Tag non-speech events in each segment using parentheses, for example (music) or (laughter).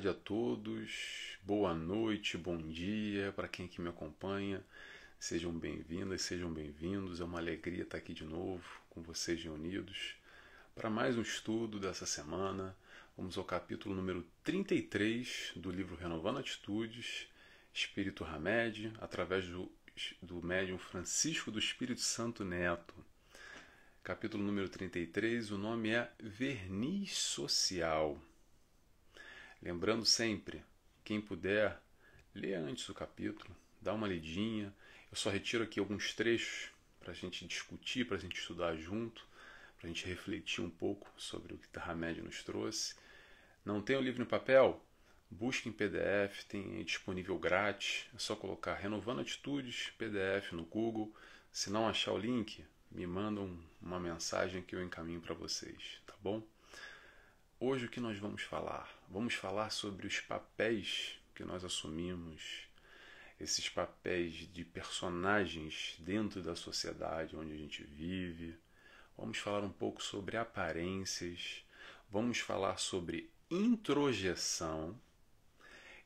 tarde a todos, boa noite, bom dia para quem aqui me acompanha. Sejam bem-vindas, sejam bem-vindos. É uma alegria estar aqui de novo com vocês reunidos para mais um estudo dessa semana. Vamos ao capítulo número 33 do livro Renovando Atitudes, Espírito Hamed, através do, do médium Francisco do Espírito Santo Neto. Capítulo número 33, o nome é Verniz Social. Lembrando sempre, quem puder, lê antes o capítulo, dá uma lidinha. Eu só retiro aqui alguns trechos para a gente discutir, para a gente estudar junto, para a gente refletir um pouco sobre o que Hamed nos trouxe. Não tem o livro em papel? Busque em PDF, tem disponível grátis. É só colocar Renovando Atitudes, PDF no Google. Se não achar o link, me mandam uma mensagem que eu encaminho para vocês, tá bom? Hoje o que nós vamos falar? Vamos falar sobre os papéis que nós assumimos, esses papéis de personagens dentro da sociedade onde a gente vive. Vamos falar um pouco sobre aparências, vamos falar sobre introjeção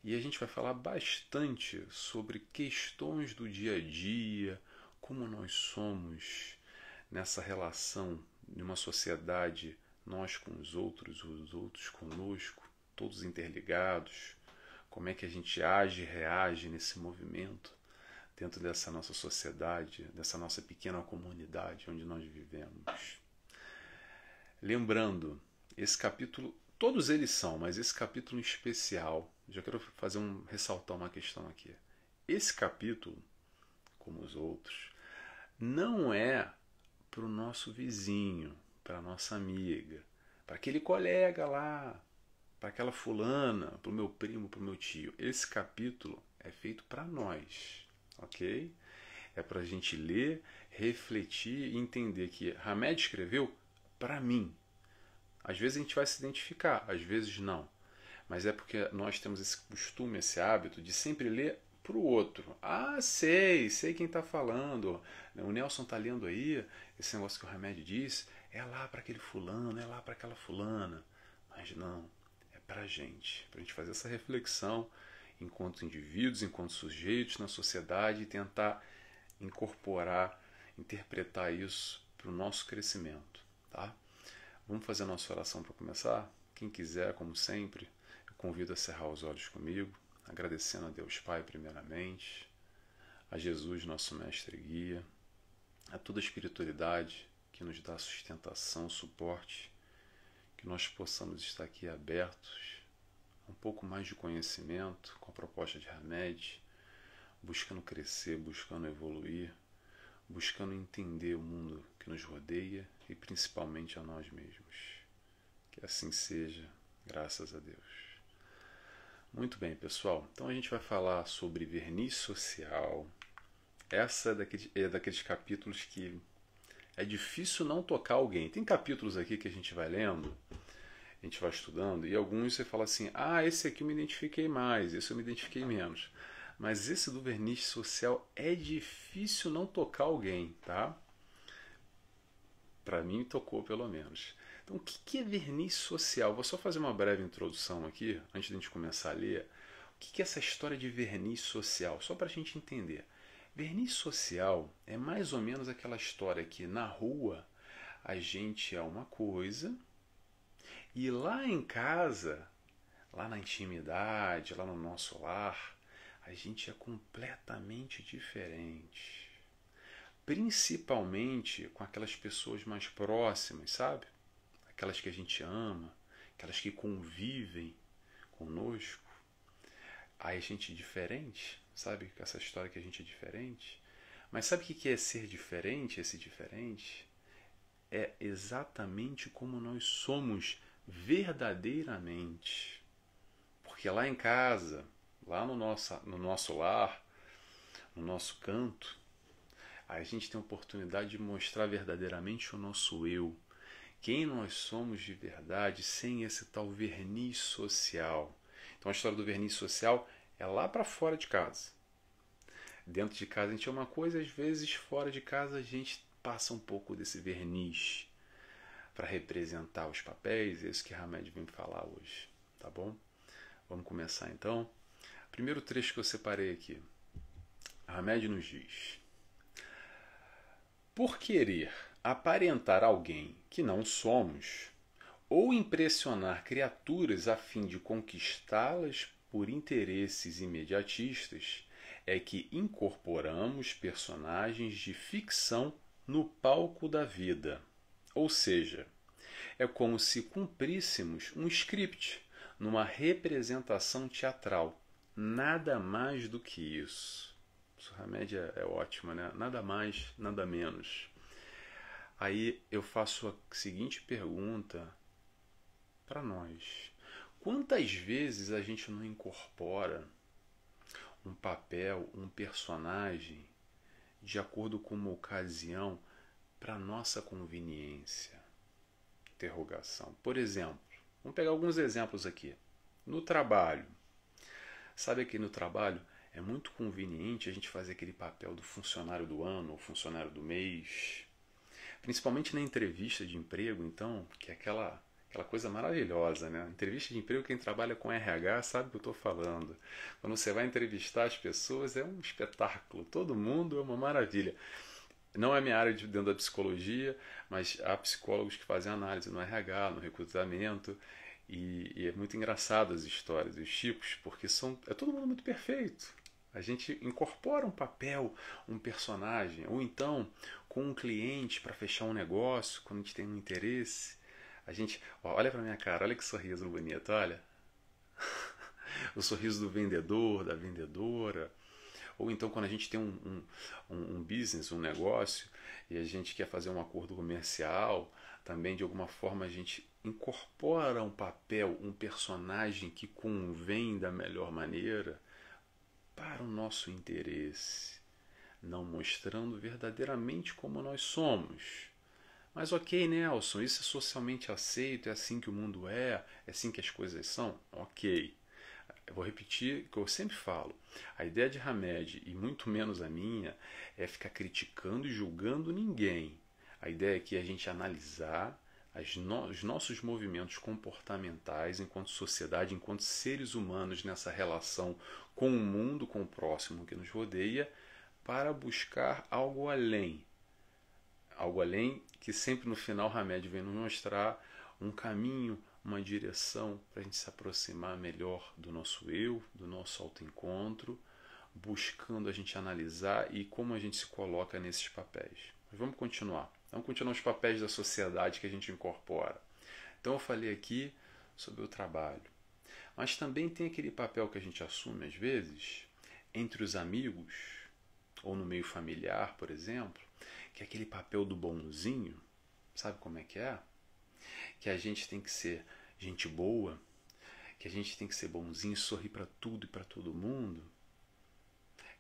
e a gente vai falar bastante sobre questões do dia a dia, como nós somos nessa relação de uma sociedade nós com os outros, os outros conosco, todos interligados, como é que a gente age e reage nesse movimento dentro dessa nossa sociedade, dessa nossa pequena comunidade onde nós vivemos. Lembrando, esse capítulo, todos eles são, mas esse capítulo em especial, já quero fazer um ressaltar uma questão aqui. Esse capítulo, como os outros, não é para o nosso vizinho, para nossa amiga, para aquele colega lá, para aquela fulana, para o meu primo, para o meu tio. Esse capítulo é feito para nós, ok? É para a gente ler, refletir e entender que Hamed escreveu para mim. Às vezes a gente vai se identificar, às vezes não. Mas é porque nós temos esse costume, esse hábito de sempre ler para o outro. Ah, sei, sei quem está falando. O Nelson está lendo aí esse negócio que o Remédio diz. É lá para aquele fulano, é lá para aquela fulana. Mas não, para a gente. Para a gente fazer essa reflexão enquanto indivíduos, enquanto sujeitos na sociedade e tentar incorporar, interpretar isso para o nosso crescimento. Tá? Vamos fazer a nossa oração para começar? Quem quiser, como sempre, eu convido a cerrar os olhos comigo agradecendo a Deus Pai, primeiramente, a Jesus, nosso mestre e guia, a toda a espiritualidade que nos dá sustentação, suporte, que nós possamos estar aqui abertos a um pouco mais de conhecimento com a proposta de Hamed, buscando crescer, buscando evoluir, buscando entender o mundo que nos rodeia e principalmente a nós mesmos. Que assim seja, graças a Deus. Muito bem, pessoal. Então a gente vai falar sobre verniz social. Essa é daqueles, é daqueles capítulos que é difícil não tocar alguém. Tem capítulos aqui que a gente vai lendo, a gente vai estudando, e alguns você fala assim: ah, esse aqui eu me identifiquei mais, esse eu me identifiquei menos. Mas esse do verniz social é difícil não tocar alguém, tá? Para mim tocou pelo menos. Então, o que é verniz social? Vou só fazer uma breve introdução aqui, antes de a gente começar a ler. O que é essa história de verniz social? Só para a gente entender. Verniz social é mais ou menos aquela história que na rua a gente é uma coisa e lá em casa, lá na intimidade, lá no nosso lar, a gente é completamente diferente. Principalmente com aquelas pessoas mais próximas, sabe? aquelas que a gente ama, aquelas que convivem conosco, aí a gente é diferente, sabe? Essa história que a gente é diferente. Mas sabe o que é ser diferente, esse diferente? É exatamente como nós somos verdadeiramente. Porque lá em casa, lá no nosso, no nosso lar, no nosso canto, a gente tem a oportunidade de mostrar verdadeiramente o nosso eu, quem nós somos de verdade sem esse tal verniz social. Então a história do verniz social é lá para fora de casa. Dentro de casa a gente é uma coisa, às vezes fora de casa a gente passa um pouco desse verniz para representar os papéis, é isso que Hamed vem falar hoje, tá bom? Vamos começar então. Primeiro trecho que eu separei aqui. Hamed nos diz: Por querer aparentar alguém que não somos, ou impressionar criaturas a fim de conquistá-las por interesses imediatistas, é que incorporamos personagens de ficção no palco da vida. Ou seja, é como se cumpríssemos um script numa representação teatral. Nada mais do que isso. A média é ótima, né? Nada mais, nada menos. Aí eu faço a seguinte pergunta para nós: quantas vezes a gente não incorpora um papel, um personagem, de acordo com uma ocasião, para nossa conveniência? Interrogação. Por exemplo, vamos pegar alguns exemplos aqui. No trabalho, sabe que no trabalho é muito conveniente a gente fazer aquele papel do funcionário do ano ou funcionário do mês, principalmente na entrevista de emprego, então, que é aquela aquela coisa maravilhosa, né? Entrevista de emprego, quem trabalha com RH sabe o que eu estou falando. Quando você vai entrevistar as pessoas, é um espetáculo. Todo mundo é uma maravilha. Não é minha área de dentro da psicologia, mas há psicólogos que fazem análise no RH, no recrutamento, e, e é muito engraçado as histórias, os tipos, porque são é todo mundo muito perfeito. A gente incorpora um papel, um personagem, ou então com um cliente para fechar um negócio, quando a gente tem um interesse. A gente, ó, olha para minha cara, olha que sorriso bonito, olha. (laughs) o sorriso do vendedor, da vendedora. Ou então quando a gente tem um, um, um business, um negócio, e a gente quer fazer um acordo comercial, também de alguma forma a gente incorpora um papel, um personagem que convém da melhor maneira para o nosso interesse, não mostrando verdadeiramente como nós somos mas ok, Nelson, isso é socialmente aceito, é assim que o mundo é, é assim que as coisas são? Ok. Eu vou repetir o que eu sempre falo. A ideia de Hamed, e muito menos a minha, é ficar criticando e julgando ninguém. A ideia é que a gente analisar no, os nossos movimentos comportamentais enquanto sociedade, enquanto seres humanos nessa relação com o mundo, com o próximo que nos rodeia, para buscar algo além, algo além que sempre no final Hamed vem nos mostrar um caminho, uma direção para a gente se aproximar melhor do nosso eu, do nosso autoencontro, buscando a gente analisar e como a gente se coloca nesses papéis. Mas vamos continuar. Vamos continuar os papéis da sociedade que a gente incorpora. Então eu falei aqui sobre o trabalho. Mas também tem aquele papel que a gente assume às vezes entre os amigos ou no meio familiar, por exemplo, que é aquele papel do bonzinho, sabe como é que é? Que a gente tem que ser gente boa, que a gente tem que ser bonzinho, sorrir para tudo e para todo mundo,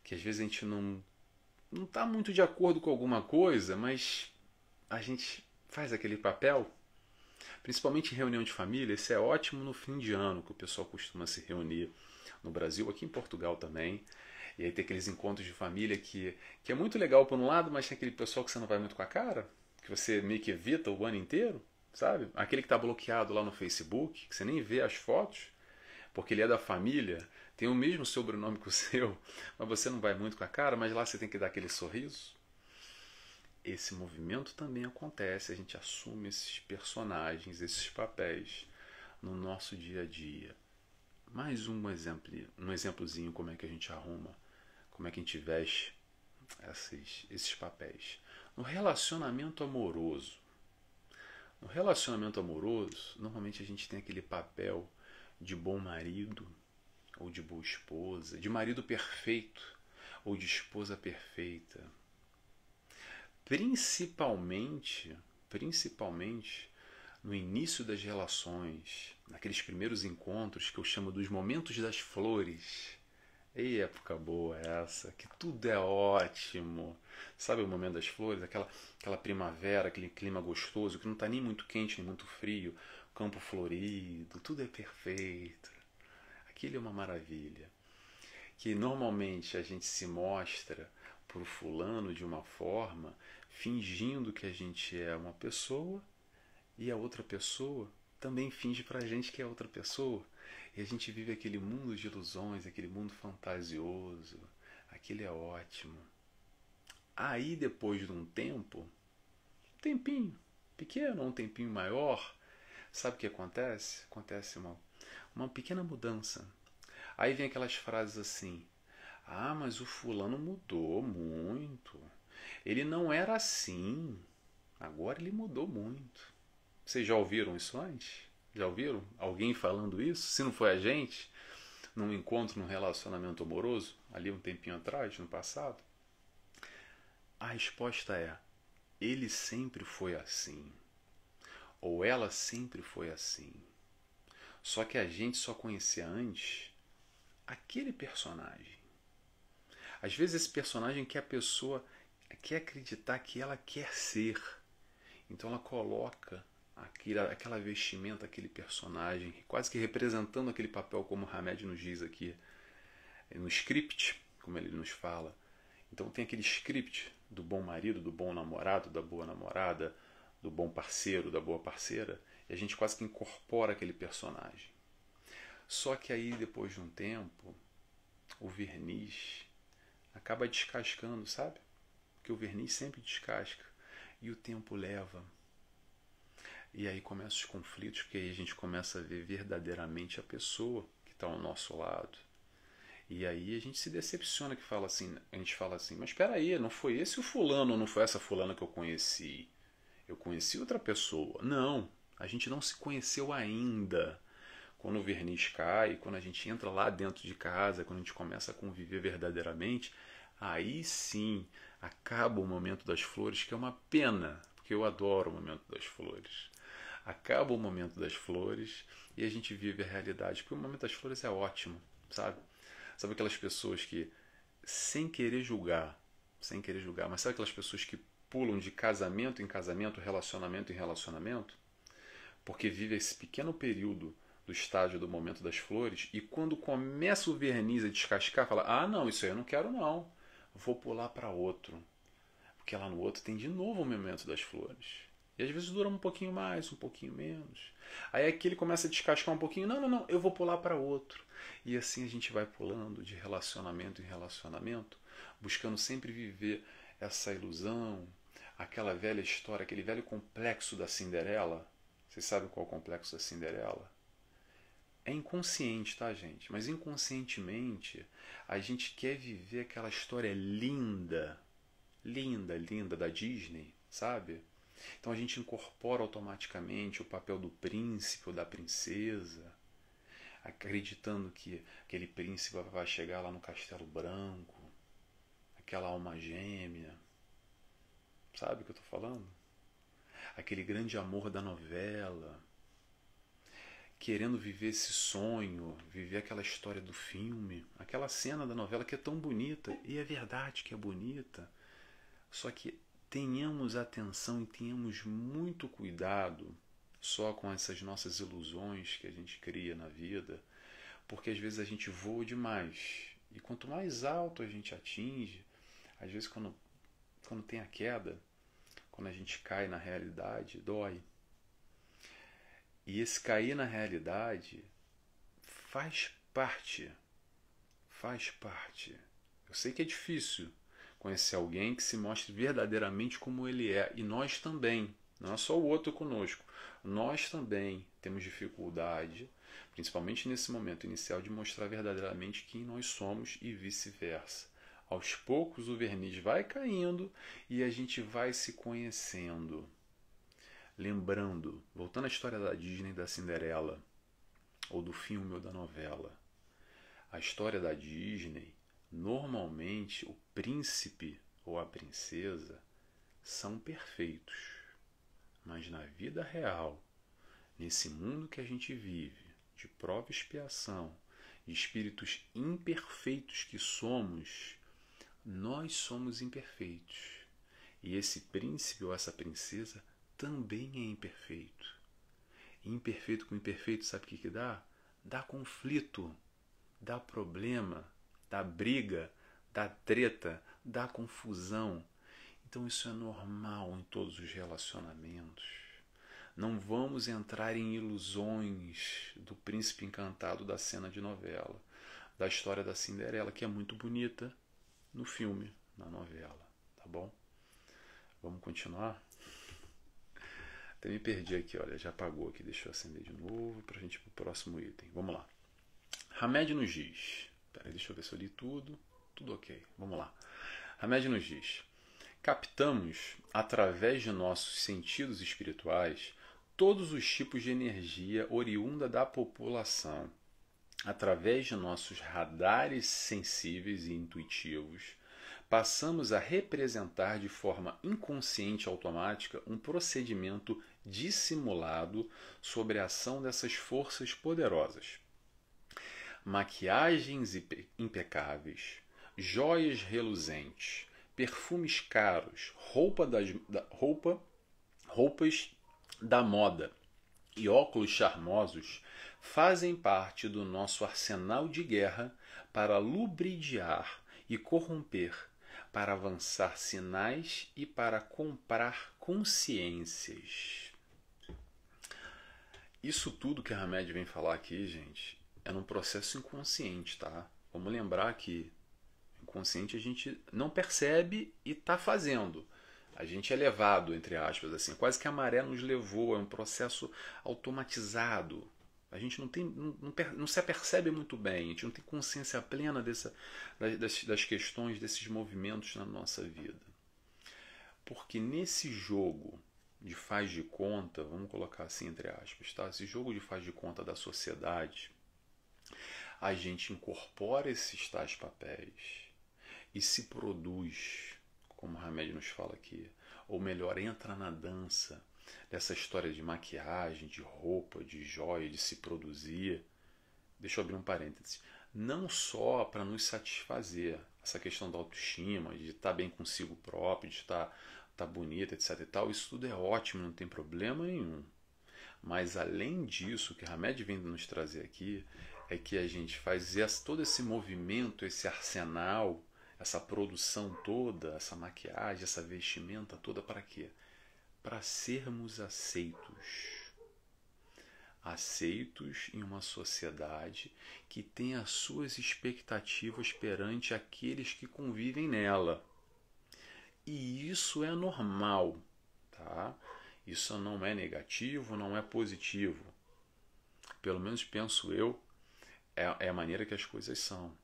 que às vezes a gente não não está muito de acordo com alguma coisa, mas a gente faz aquele papel, principalmente em reunião de família, isso é ótimo no fim de ano, que o pessoal costuma se reunir no Brasil, aqui em Portugal também. E aí tem aqueles encontros de família que, que é muito legal por um lado, mas tem aquele pessoal que você não vai muito com a cara, que você meio que evita o ano inteiro, sabe? Aquele que está bloqueado lá no Facebook, que você nem vê as fotos, porque ele é da família, tem o mesmo sobrenome (laughs) que o seu, mas você não vai muito com a cara, mas lá você tem que dar aquele sorriso. Esse movimento também acontece, a gente assume esses personagens, esses papéis no nosso dia a dia. Mais um exemplo, um exemplozinho como é que a gente arruma como é que a gente veste esses, esses papéis. No relacionamento amoroso, no relacionamento amoroso, normalmente a gente tem aquele papel de bom marido ou de boa esposa, de marido perfeito ou de esposa perfeita. Principalmente, principalmente no início das relações, naqueles primeiros encontros que eu chamo dos momentos das flores e época boa essa, que tudo é ótimo. Sabe o momento das flores, aquela, aquela primavera, aquele clima gostoso, que não está nem muito quente nem muito frio, campo florido, tudo é perfeito. Aquilo é uma maravilha. Que normalmente a gente se mostra para o fulano de uma forma, fingindo que a gente é uma pessoa e a outra pessoa também finge para a gente que é outra pessoa. E a gente vive aquele mundo de ilusões, aquele mundo fantasioso. Aquilo é ótimo. Aí, depois de um tempo, um tempinho pequeno, um tempinho maior, sabe o que acontece? Acontece uma, uma pequena mudança. Aí vem aquelas frases assim: Ah, mas o fulano mudou muito. Ele não era assim. Agora ele mudou muito. Vocês já ouviram isso antes? Já ouviram alguém falando isso? Se não foi a gente, num encontro, num relacionamento amoroso, ali um tempinho atrás, no passado? A resposta é: ele sempre foi assim. Ou ela sempre foi assim. Só que a gente só conhecia antes aquele personagem. Às vezes esse personagem que a pessoa quer acreditar que ela quer ser. Então ela coloca aquela, vestimenta, aquele personagem, quase que representando aquele papel, como Hamed nos diz aqui, no script, como ele nos fala. Então tem aquele script do bom marido, do bom namorado, da boa namorada, do bom parceiro, da boa parceira, e a gente quase que incorpora aquele personagem. Só que aí, depois de um tempo, o verniz acaba descascando, sabe? Porque o verniz sempre descasca e o tempo leva. E aí começam os conflitos, porque aí a gente começa a ver verdadeiramente a pessoa que está ao nosso lado. E aí a gente se decepciona que fala assim, a gente fala assim, mas espera aí, não foi esse o fulano, não foi essa fulana que eu conheci. Eu conheci outra pessoa. Não, a gente não se conheceu ainda. Quando o verniz cai, quando a gente entra lá dentro de casa, quando a gente começa a conviver verdadeiramente, aí sim acaba o momento das flores, que é uma pena, porque eu adoro o momento das flores. Acaba o momento das flores e a gente vive a realidade, porque o momento das flores é ótimo, sabe? Sabe aquelas pessoas que, sem querer julgar, sem querer julgar, mas sabe aquelas pessoas que pulam de casamento em casamento, relacionamento em relacionamento? Porque vive esse pequeno período do estágio do momento das flores e quando começa o verniz a descascar, fala: Ah, não, isso aí eu não quero, não. Vou pular para outro. Porque lá no outro tem de novo o momento das flores. E às vezes dura um pouquinho mais, um pouquinho menos. Aí aqui ele começa a descascar um pouquinho. Não, não, não, eu vou pular para outro. E assim a gente vai pulando de relacionamento em relacionamento, buscando sempre viver essa ilusão, aquela velha história, aquele velho complexo da Cinderela. Vocês sabem qual é o complexo da Cinderela? É inconsciente, tá, gente? Mas inconscientemente a gente quer viver aquela história linda, linda, linda da Disney, sabe? Então a gente incorpora automaticamente o papel do príncipe ou da princesa, acreditando que aquele príncipe vai chegar lá no Castelo Branco, aquela alma gêmea. Sabe o que eu estou falando? Aquele grande amor da novela, querendo viver esse sonho, viver aquela história do filme, aquela cena da novela que é tão bonita, e é verdade que é bonita, só que tenhamos atenção e tenhamos muito cuidado só com essas nossas ilusões que a gente cria na vida, porque às vezes a gente voa demais. E quanto mais alto a gente atinge, às vezes quando, quando tem a queda, quando a gente cai na realidade, dói. E esse cair na realidade faz parte. Faz parte. Eu sei que é difícil, conhecer alguém que se mostre verdadeiramente como ele é. E nós também, não é só o outro conosco, nós também temos dificuldade, principalmente nesse momento inicial, de mostrar verdadeiramente quem nós somos e vice-versa. Aos poucos o verniz vai caindo e a gente vai se conhecendo. Lembrando, voltando à história da Disney da Cinderela, ou do filme ou da novela, a história da Disney Normalmente, o príncipe ou a princesa são perfeitos, mas na vida real, nesse mundo que a gente vive, de prova e expiação, de espíritos imperfeitos que somos, nós somos imperfeitos. E esse príncipe ou essa princesa também é imperfeito. E imperfeito com imperfeito, sabe o que, que dá? Dá conflito, dá problema, da briga, da treta, da confusão. Então isso é normal em todos os relacionamentos. Não vamos entrar em ilusões do príncipe encantado da cena de novela, da história da Cinderela, que é muito bonita no filme, na novela, tá bom? Vamos continuar? Até me perdi aqui, olha, já apagou aqui, deixa eu acender de novo para a gente ir para o próximo item. Vamos lá. Hamed nos diz. Deixa eu ver se eu li tudo. Tudo ok. Vamos lá. Hamed nos diz: Captamos, através de nossos sentidos espirituais, todos os tipos de energia oriunda da população. Através de nossos radares sensíveis e intuitivos, passamos a representar de forma inconsciente automática um procedimento dissimulado sobre a ação dessas forças poderosas. Maquiagens impecáveis, joias reluzentes, perfumes caros, roupa das, da, roupa, roupas da moda e óculos charmosos fazem parte do nosso arsenal de guerra para lubridiar e corromper, para avançar sinais e para comprar consciências. Isso tudo que a Hamed vem falar aqui, gente, é num processo inconsciente, tá? Vamos lembrar que inconsciente a gente não percebe e está fazendo. A gente é levado, entre aspas, assim, quase que a maré nos levou, é um processo automatizado. A gente não, tem, não, não, não se apercebe muito bem, a gente não tem consciência plena dessa, das, das questões, desses movimentos na nossa vida. Porque nesse jogo de faz de conta, vamos colocar assim entre aspas, tá? Esse jogo de faz de conta da sociedade, a gente incorpora esses tais papéis e se produz, como Hamed nos fala aqui, ou melhor, entra na dança dessa história de maquiagem, de roupa, de joia, de se produzir. Deixa eu abrir um parênteses. Não só para nos satisfazer, essa questão da autoestima, de estar bem consigo próprio, de estar tá bonita, etc e tal, isso tudo é ótimo, não tem problema nenhum. Mas além disso, o que Hamed vem nos trazer aqui é que a gente faz esse, todo esse movimento, esse arsenal, essa produção toda, essa maquiagem, essa vestimenta toda para quê? Para sermos aceitos. Aceitos em uma sociedade que tem as suas expectativas perante aqueles que convivem nela. E isso é normal, tá? Isso não é negativo, não é positivo. Pelo menos penso eu, é, é a maneira que as coisas são.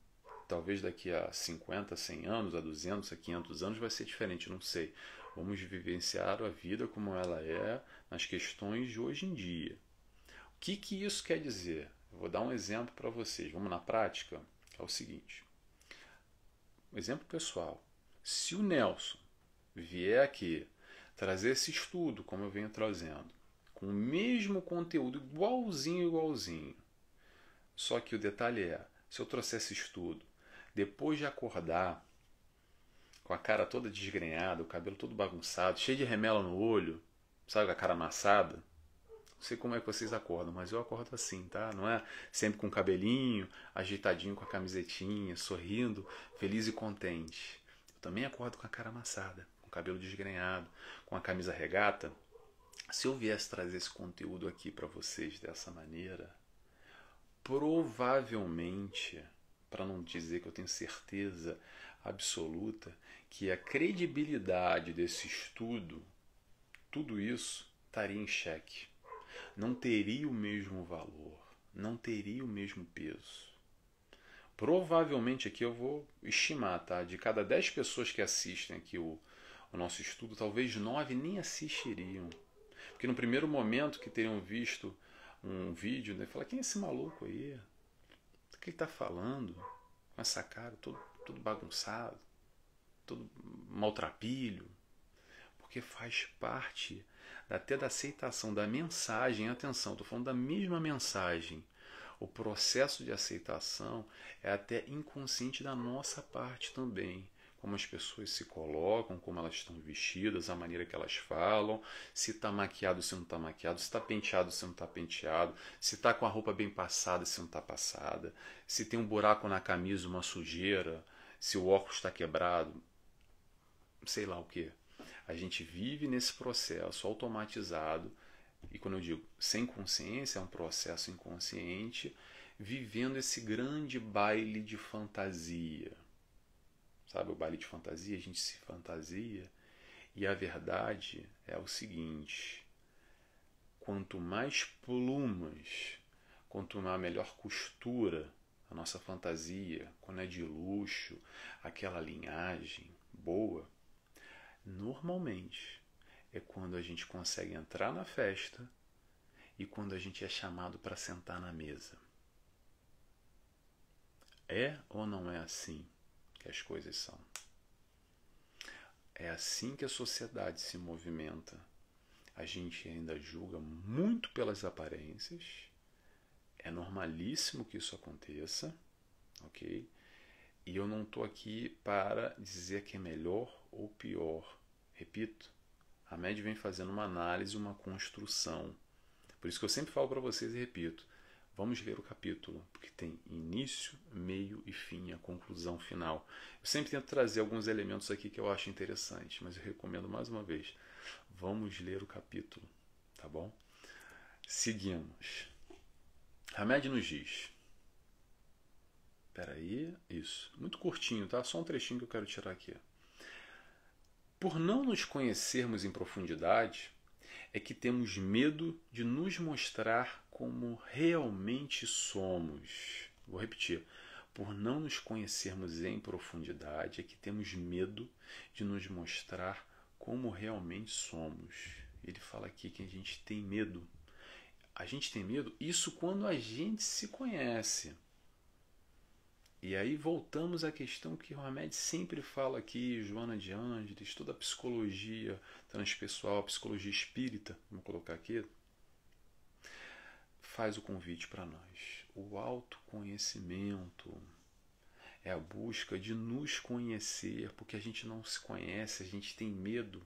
Talvez daqui a 50, 100 anos, a 200, a 500 anos vai ser diferente, não sei. Vamos vivenciar a vida como ela é nas questões de hoje em dia. O que, que isso quer dizer? Vou dar um exemplo para vocês. Vamos na prática? É o seguinte: um exemplo pessoal. Se o Nelson vier aqui trazer esse estudo, como eu venho trazendo, com o mesmo conteúdo, igualzinho, igualzinho, só que o detalhe é: se eu trouxesse estudo, depois de acordar, com a cara toda desgrenhada, o cabelo todo bagunçado, cheio de remela no olho, sabe, com a cara amassada, não sei como é que vocês acordam, mas eu acordo assim, tá? Não é sempre com o cabelinho, ajeitadinho com a camisetinha, sorrindo, feliz e contente. Eu também acordo com a cara amassada cabelo desgrenhado, com a camisa regata, se eu viesse trazer esse conteúdo aqui para vocês dessa maneira, provavelmente, para não dizer que eu tenho certeza absoluta, que a credibilidade desse estudo, tudo isso estaria em xeque. Não teria o mesmo valor, não teria o mesmo peso. Provavelmente aqui eu vou estimar, tá? De cada 10 pessoas que assistem aqui o, o nosso estudo, talvez nove nem assistiriam. Porque no primeiro momento que teriam visto um vídeo, né, fala, quem é esse maluco aí? O que ele está falando? Com essa cara, todo, todo bagunçado, todo maltrapilho. Porque faz parte até da aceitação da mensagem. Atenção, estou falando da mesma mensagem. O processo de aceitação é até inconsciente da nossa parte também como as pessoas se colocam, como elas estão vestidas, a maneira que elas falam, se está maquiado, se não está maquiado, se está penteado, se não está penteado, se está com a roupa bem passada, se não está passada, se tem um buraco na camisa, uma sujeira, se o óculos está quebrado, sei lá o que. A gente vive nesse processo automatizado e quando eu digo sem consciência, é um processo inconsciente, vivendo esse grande baile de fantasia. Sabe o baile de fantasia? A gente se fantasia. E a verdade é o seguinte: quanto mais plumas, quanto uma melhor costura a nossa fantasia, quando é de luxo, aquela linhagem boa, normalmente é quando a gente consegue entrar na festa e quando a gente é chamado para sentar na mesa. É ou não é assim que as coisas são? É assim que a sociedade se movimenta. A gente ainda julga muito pelas aparências. É normalíssimo que isso aconteça, ok? E eu não estou aqui para dizer que é melhor ou pior. Repito, a média vem fazendo uma análise, uma construção. Por isso que eu sempre falo para vocês e repito: vamos ler o capítulo, porque tem início, meio e fim, a conclusão final. Eu sempre tento trazer alguns elementos aqui que eu acho interessantes, mas eu recomendo mais uma vez: vamos ler o capítulo, tá bom? Seguimos. Hamed nos diz. Espera aí, isso. Muito curtinho, tá? Só um trechinho que eu quero tirar aqui. Por não nos conhecermos em profundidade, é que temos medo de nos mostrar como realmente somos. Vou repetir. Por não nos conhecermos em profundidade, é que temos medo de nos mostrar como realmente somos. Ele fala aqui que a gente tem medo. A gente tem medo, isso quando a gente se conhece. E aí voltamos à questão que o Hamed sempre fala aqui, Joana de Ângeles, toda a psicologia transpessoal, psicologia espírita, vamos colocar aqui, faz o convite para nós. O autoconhecimento é a busca de nos conhecer, porque a gente não se conhece, a gente tem medo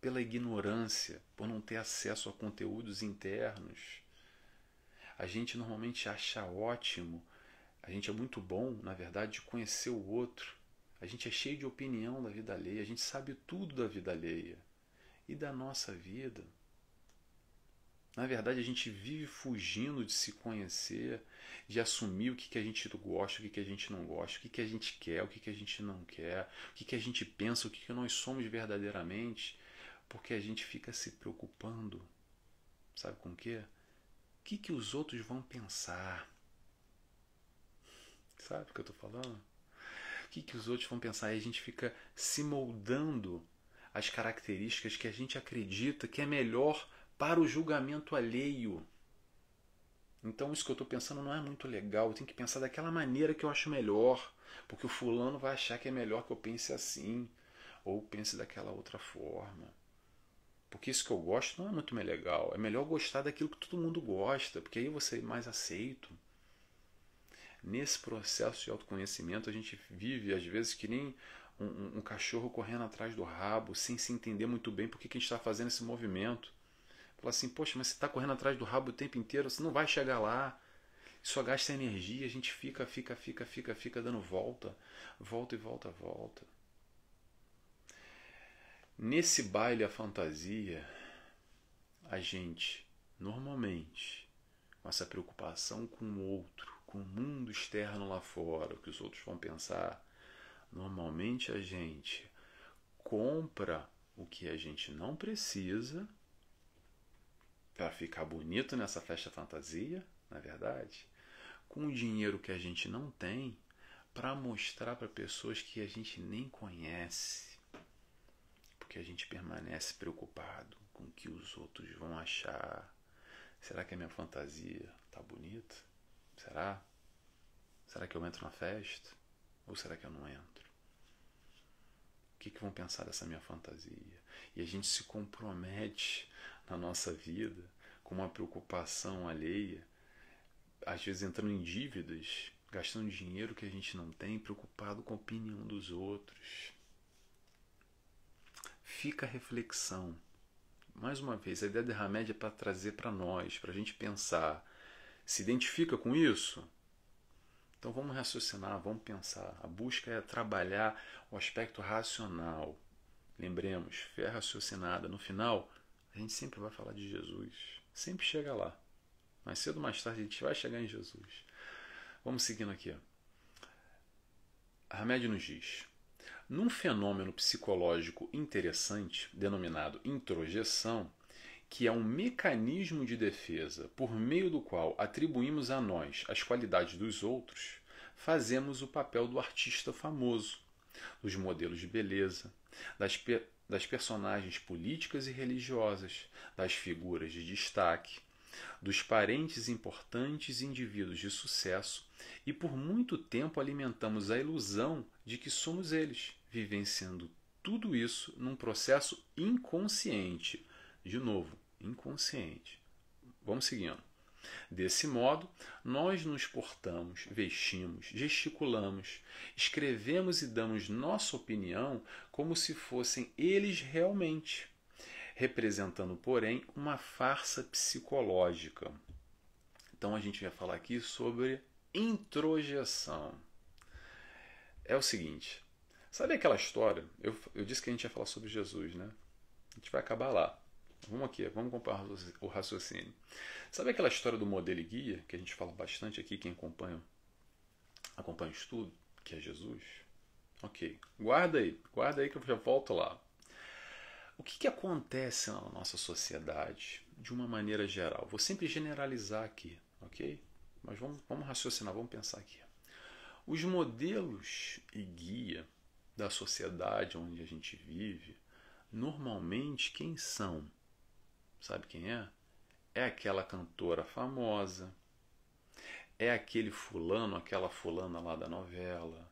pela ignorância, por não ter acesso a conteúdos internos. A gente normalmente acha ótimo a gente é muito bom, na verdade, de conhecer o outro. A gente é cheio de opinião da vida alheia, a gente sabe tudo da vida alheia e da nossa vida. Na verdade, a gente vive fugindo de se conhecer, de assumir o que, que a gente gosta, o que, que a gente não gosta, o que, que a gente quer, o que, que a gente não quer, o que, que a gente pensa, o que, que nós somos verdadeiramente, porque a gente fica se preocupando, sabe com o quê? O que, que os outros vão pensar? Sabe o que eu estou falando? O que, que os outros vão pensar? E a gente fica se moldando as características que a gente acredita que é melhor para o julgamento alheio. Então, isso que eu estou pensando não é muito legal. Eu tenho que pensar daquela maneira que eu acho melhor. Porque o fulano vai achar que é melhor que eu pense assim. Ou pense daquela outra forma. Porque isso que eu gosto não é muito legal. É melhor gostar daquilo que todo mundo gosta. Porque aí você é mais aceito. Nesse processo de autoconhecimento, a gente vive, às vezes, que nem um, um, um cachorro correndo atrás do rabo, sem se entender muito bem por que, a gente está fazendo esse movimento. Fala assim, poxa, mas você está correndo atrás do rabo o tempo inteiro, você não vai chegar lá. Só gasta energia, a gente fica, fica, fica, fica, fica dando volta, volta e volta, volta. Nesse baile a fantasia, a gente, normalmente, com essa preocupação com o outro, com o mundo externo lá fora, o que os outros vão pensar, normalmente a gente compra o que a gente não precisa para ficar bonito nessa festa fantasia, na é verdade, com o dinheiro que a gente não tem para mostrar para pessoas que a gente nem conhece, porque a gente permanece preocupado com o que os outros vão achar. Será que a minha fantasia tá bonita? Será? Será que eu entro na festa? Ou será que eu não entro? O que, que vão pensar dessa minha fantasia? E a gente se compromete na nossa vida com uma preocupação alheia, às vezes entrando em dívidas, gastando dinheiro que a gente não tem, preocupado com a opinião dos outros. Fica a reflexão. Mais uma vez, a ideia de Hamed é para trazer para nós, para a gente pensar. Se identifica com isso? Então vamos raciocinar, vamos pensar. A busca é trabalhar o aspecto racional. Lembremos, fé raciocinada. No final, a gente sempre vai falar de Jesus. Sempre chega lá. Mais cedo ou mais tarde a gente vai chegar em Jesus. Vamos seguindo aqui. Remédio nos diz: num fenômeno psicológico interessante, denominado introjeção, que é um mecanismo de defesa por meio do qual atribuímos a nós as qualidades dos outros, fazemos o papel do artista famoso, dos modelos de beleza, das, pe das personagens políticas e religiosas, das figuras de destaque, dos parentes importantes e indivíduos de sucesso, e por muito tempo alimentamos a ilusão de que somos eles, vivenciando tudo isso num processo inconsciente. De novo, inconsciente. Vamos seguindo. Desse modo, nós nos portamos, vestimos, gesticulamos, escrevemos e damos nossa opinião como se fossem eles realmente, representando, porém, uma farsa psicológica. Então a gente vai falar aqui sobre introjeção. É o seguinte, sabe aquela história? Eu, eu disse que a gente ia falar sobre Jesus, né? A gente vai acabar lá. Vamos aqui, vamos comparar o raciocínio. Sabe aquela história do modelo e guia, que a gente fala bastante aqui, quem acompanha, acompanha o estudo, que é Jesus? Ok, guarda aí, guarda aí que eu já volto lá. O que, que acontece na nossa sociedade de uma maneira geral? Vou sempre generalizar aqui, ok? Mas vamos, vamos raciocinar, vamos pensar aqui. Os modelos e guia da sociedade onde a gente vive, normalmente quem são? Sabe quem é? É aquela cantora famosa, é aquele fulano, aquela fulana lá da novela,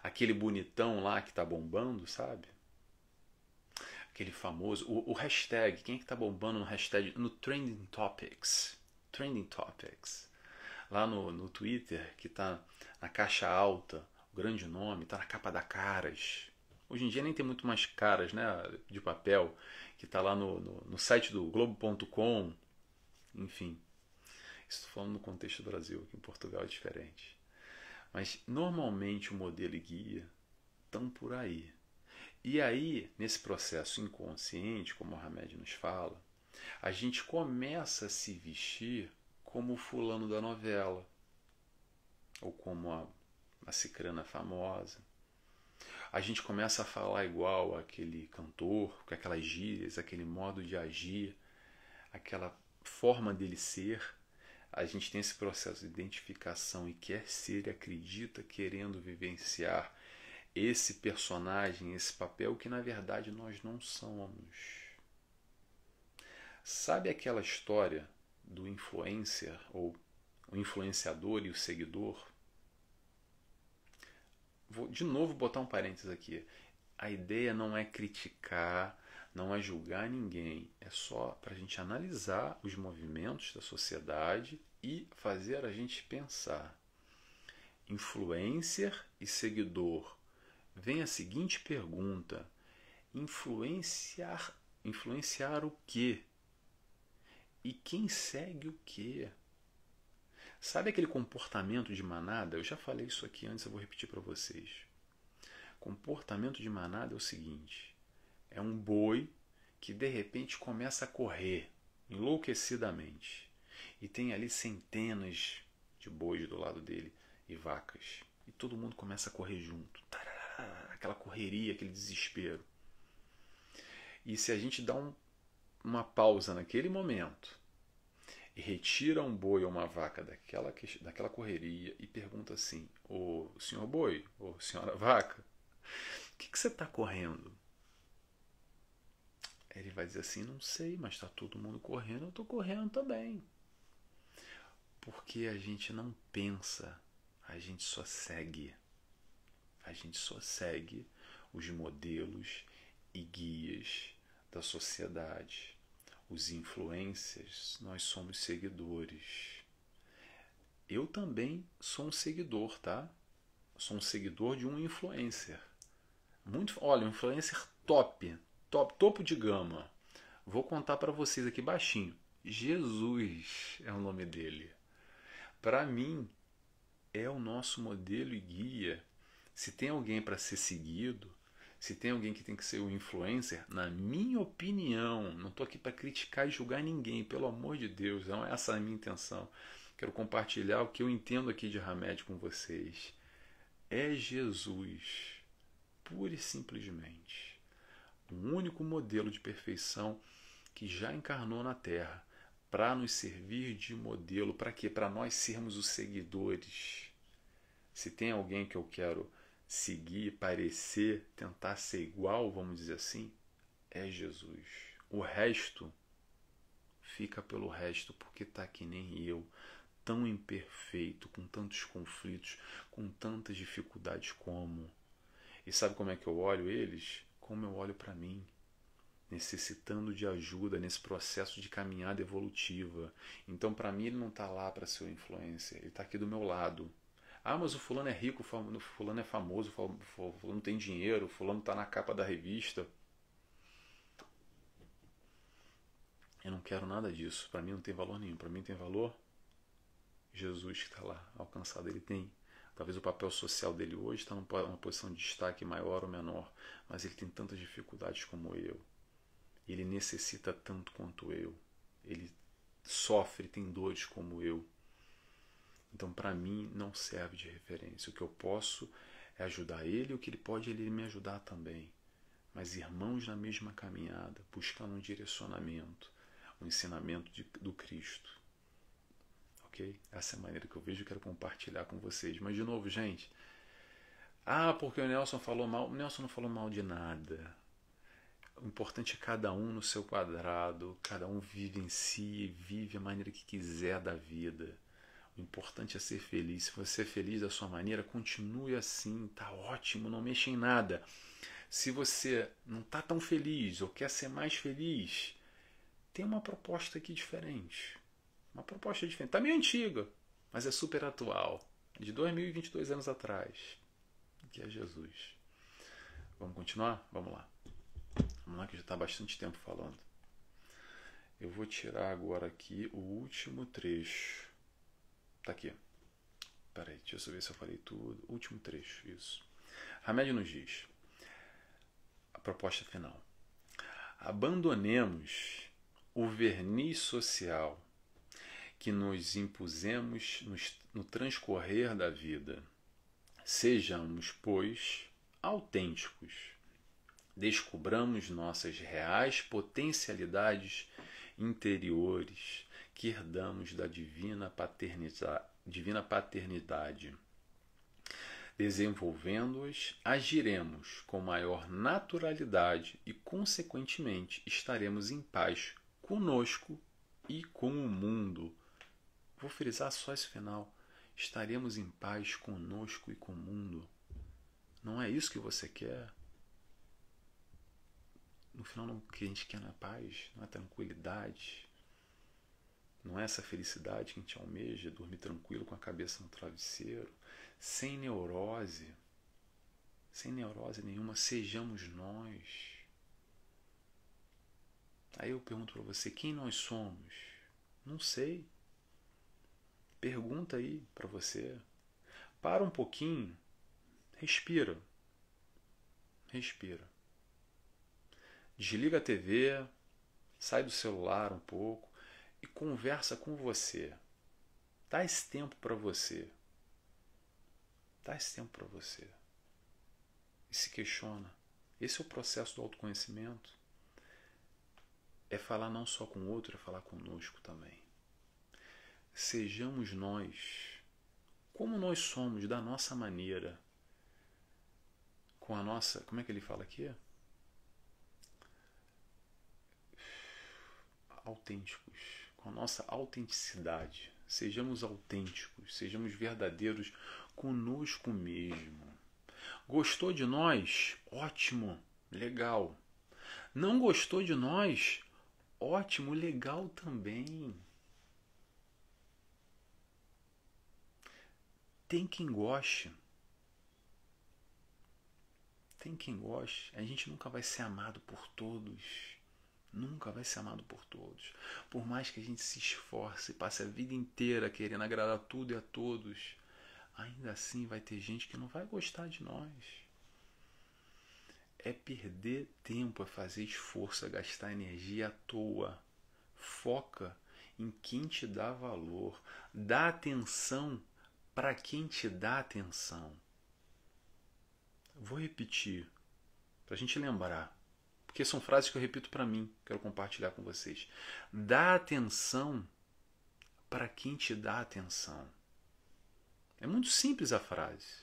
aquele bonitão lá que tá bombando, sabe? Aquele famoso, o, o hashtag, quem é que tá bombando no hashtag, no Trending Topics, Trending Topics, lá no, no Twitter, que tá na caixa alta, o grande nome, tá na capa da Caras. Hoje em dia nem tem muito mais caras, né, de papel que está lá no, no, no, site do Globo.com, enfim. Estou falando no contexto do Brasil, aqui em Portugal é diferente. Mas normalmente o modelo e guia estão por aí. E aí, nesse processo inconsciente, como o Hamed nos fala, a gente começa a se vestir como o fulano da novela, ou como a, a cicrana famosa a gente começa a falar igual aquele cantor, com aquelas gírias, aquele modo de agir, aquela forma dele ser. A gente tem esse processo de identificação e quer ser e acredita querendo vivenciar esse personagem, esse papel que na verdade nós não somos. Sabe aquela história do influencer ou o influenciador e o seguidor? Vou de novo botar um parênteses aqui. A ideia não é criticar, não é julgar ninguém, é só para a gente analisar os movimentos da sociedade e fazer a gente pensar. Influencer e seguidor. Vem a seguinte pergunta: influenciar, influenciar o quê? E quem segue o quê? Sabe aquele comportamento de manada? Eu já falei isso aqui antes, eu vou repetir para vocês. Comportamento de manada é o seguinte: é um boi que de repente começa a correr enlouquecidamente e tem ali centenas de bois do lado dele e vacas e todo mundo começa a correr junto, aquela correria, aquele desespero. E se a gente dá um, uma pausa naquele momento retira um boi ou uma vaca daquela, daquela correria e pergunta assim: Ô senhor boi, ô senhora vaca, o que, que você está correndo? Ele vai dizer assim: Não sei, mas está todo mundo correndo, eu estou correndo também. Porque a gente não pensa, a gente só segue. A gente só segue os modelos e guias da sociedade os influencers, nós somos seguidores. Eu também sou um seguidor, tá? Sou um seguidor de um influencer. Muito, olha, um influencer top, top, topo de gama. Vou contar para vocês aqui baixinho. Jesus é o nome dele. Para mim é o nosso modelo e guia. Se tem alguém para ser seguido, Se tem alguém que tem que ser o influencer, na minha opinião, não estou aqui para criticar e julgar ninguém, pelo amor de Deus, não é essa a minha intenção. Quero compartilhar o que eu entendo aqui de Hamed com vocês. É Jesus, pura e simplesmente, o único modelo de perfeição que já encarnou na Terra para nos servir de modelo, para quê? Para nós sermos os seguidores. Se tem alguém que eu quero seguir, parecer, tentar ser igual, vamos dizer assim, é Jesus. O resto fica pelo resto, porque está que nem eu, tão imperfeito, com tantos conflitos, com tantas dificuldades como. E sabe como é que eu olho eles? Como eu olho para mim necessitando de ajuda nesse processo de caminhada evolutiva. Então, para mim, ele não está lá para ser o influencer, ele está aqui do meu lado. Ah, mas o fulano é rico, o fulano é famoso, o fulano tem dinheiro, o fulano está na capa da revista. Eu não quero nada disso. Para mim não tem valor nenhum. Para mim tem valor Jesus que está lá, alcançado. Ele tem. Talvez o papel social dele hoje está numa posição de destaque maior ou menor, mas ele tem tantas dificuldades como eu. Ele necessita tanto quanto eu. Ele sofre, tem dores como eu. Então, para mim, não serve de referência. O que eu posso é ajudar ele, o que ele pode ele me ajudar também. Mas irmãos na mesma caminhada, buscando um direcionamento, um ensinamento de, do Cristo. Ok? Essa é a maneira que eu vejo e quero compartilhar com vocês. Mas, de novo, gente. Ah, porque o Nelson falou mal. O Nelson não falou mal de nada. O importante é cada um no seu quadrado, cada um vive em si, vive a maneira que quiser da vida. O importante é ser feliz. Se você é feliz da sua maneira, continue assim, tá ótimo, não mexa em nada. Se você não está tão feliz ou quer ser mais feliz, tem uma proposta aqui diferente. Uma proposta diferente. Está meio antiga, mas é super atual. De 2022 anos atrás. Que é Jesus. Vamos continuar? Vamos lá. Vamos lá que já está bastante tempo falando. Eu vou tirar agora aqui o último trecho. Tá aqui. Peraí, deixa eu ver se eu falei tudo. Último trecho, isso. Hamed nos diz. A proposta final. Abandonemos o verniz social que nos impusemos no transcorrer da vida. Sejamos, pois, autênticos descubramos nossas reais potencialidades interiores que herdamos da divina paternidade, divina paternidade. Desenvolvendo-as, agiremos com maior naturalidade e, consequentemente, estaremos em paz conosco e com o mundo. Vou frisar só esse final. Estaremos em paz conosco e com o mundo. Não é isso que você quer? no final não, o que a gente quer não é paz, não é tranquilidade, não é essa felicidade que a gente almeja, dormir tranquilo com a cabeça no travesseiro, sem neurose, sem neurose nenhuma, sejamos nós. Aí eu pergunto para você, quem nós somos? Não sei. Pergunta aí para você. Para um pouquinho, respira. Respira. Desliga a TV, sai do celular um pouco e conversa com você. Dá esse tempo para você. Dá esse tempo para você. E se questiona. Esse é o processo do autoconhecimento. É falar não só com o outro, é falar conosco também. Sejamos nós, como nós somos, da nossa maneira, com a nossa. Como é que ele fala aqui? autênticos, com a nossa autenticidade. Sejamos autênticos, sejamos verdadeiros conosco mesmo. Gostou de nós? Ótimo, legal. Não gostou de nós? Ótimo, legal também. Tem quem goste. Tem quem goste. A gente nunca vai ser amado por todos nunca vai ser amado por todos. Por mais que a gente se esforce, passe a vida inteira querendo agradar tudo e a todos, ainda assim vai ter gente que não vai gostar de nós. é perder tempo, é fazer esforço, é gastar energia à toa. Foca em quem te dá valor. Dá atenção para quem te dá atenção. Vou repetir, para a gente lembrar, porque são frases que eu repito para mim, quero compartilhar com vocês. Dá atenção para quem te dá atenção. É muito simples a frase.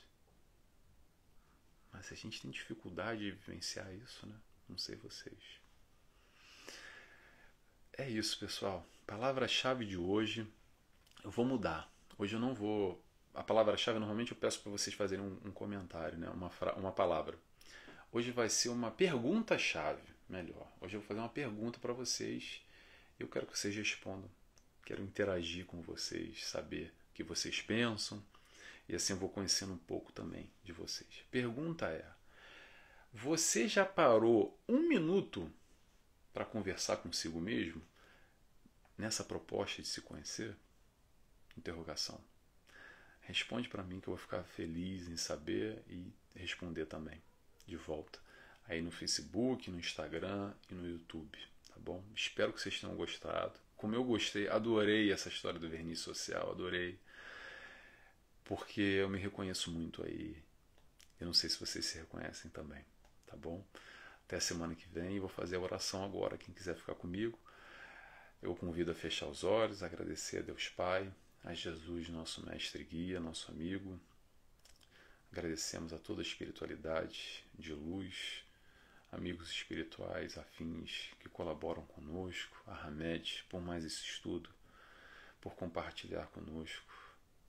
Mas a gente tem dificuldade de vivenciar isso, né? Não sei vocês. É isso, pessoal. Palavra-chave de hoje. Eu vou mudar. Hoje eu não vou. A palavra-chave normalmente eu peço para vocês fazerem um, um comentário, né? uma, fra... uma palavra. Hoje vai ser uma pergunta-chave, melhor. Hoje eu vou fazer uma pergunta para vocês. Eu quero que vocês respondam. Quero interagir com vocês, saber o que vocês pensam e assim eu vou conhecendo um pouco também de vocês. Pergunta é: você já parou um minuto para conversar consigo mesmo nessa proposta de se conhecer? Interrogação. Responde para mim que eu vou ficar feliz em saber e responder também de volta aí no Facebook, no Instagram e no YouTube, tá bom? Espero que vocês tenham gostado. Como eu gostei, adorei essa história do verniz social, adorei porque eu me reconheço muito aí. Eu não sei se vocês se reconhecem também, tá bom? Até a semana que vem. Vou fazer a oração agora. Quem quiser ficar comigo, eu convido a fechar os olhos, agradecer a Deus Pai, a Jesus, nosso mestre guia, nosso amigo. Agradecemos a toda a espiritualidade de luz, amigos espirituais afins que colaboram conosco, a Hamed por mais esse estudo, por compartilhar conosco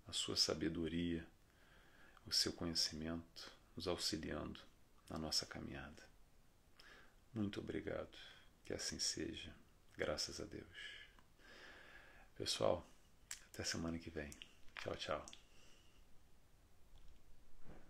a sua sabedoria, o seu conhecimento, nos auxiliando na nossa caminhada. Muito obrigado. Que assim seja. Graças a Deus. Pessoal, até semana que vem. Tchau, tchau.